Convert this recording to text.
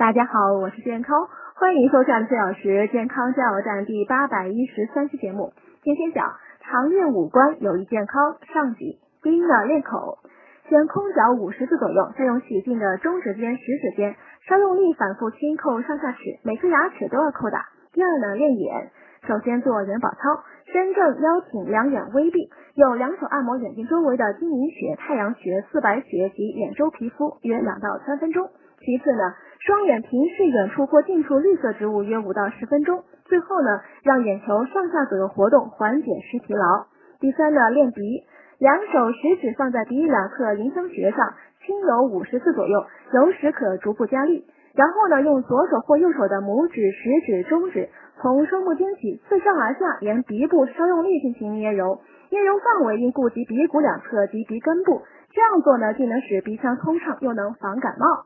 大家好，我是健康，欢迎收看四小时健康加油站第八百一十三期节目。今天讲常练五官有益健康上集。第一呢，练口，先空脚五十次左右，再用洗净的中指尖、食指尖，稍用力反复轻扣上下齿，每颗牙齿都要扣打。第二呢，练眼，首先做眼保操，身正腰挺，两眼微闭，用两手按摩眼睛周围的睛明穴、太阳穴、四白穴及眼周皮肤，约两到三分钟。其次呢，双眼平视远处或近处绿色植物约五到十分钟。最后呢，让眼球上下左右活动，缓解视疲劳。第三呢，练鼻，两手食指放在鼻翼两侧迎香穴上，轻揉五十次左右，揉时可逐步加力。然后呢，用左手或右手的拇指、食指、中指，从双目尖起，自上而下沿鼻部稍用力进行捏揉，捏揉范围应顾及鼻骨两侧及鼻根部。这样做呢，既能使鼻腔通畅，又能防感冒。